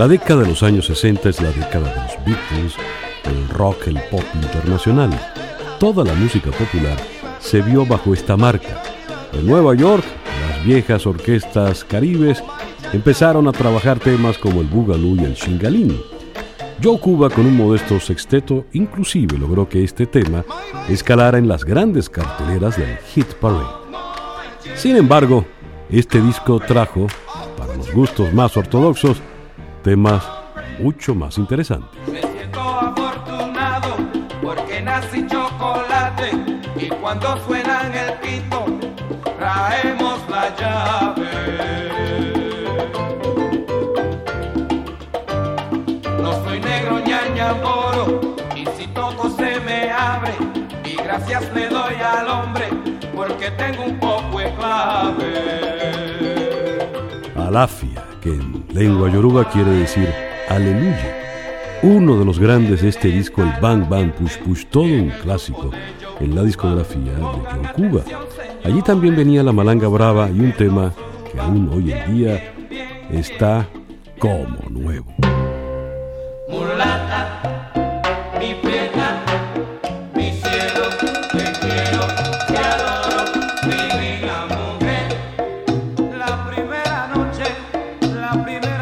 La década de los años 60 es la década de los Beatles, el rock, el pop internacional. Toda la música popular se vio bajo esta marca. En Nueva York, las viejas orquestas caribes empezaron a trabajar temas como el boogaloo y el shingalín. Joe Cuba con un modesto sexteto inclusive logró que este tema escalara en las grandes carteleras del Hit Parade. Sin embargo, este disco trajo, para los gustos más ortodoxos, temas mucho más interesantes. Me siento afortunado porque nací chocolate y cuando suenan el pito traemos la llave. No soy negro ñaña moro y si toco se me abre y gracias le doy al hombre porque tengo un poco de clave. Alafia, que en Lengua yoruba quiere decir aleluya. Uno de los grandes de este disco, el Bang Bang Push Push, todo un clásico en la discografía de John Cuba. Allí también venía la malanga brava y un tema que aún hoy en día está como nuevo. la primera.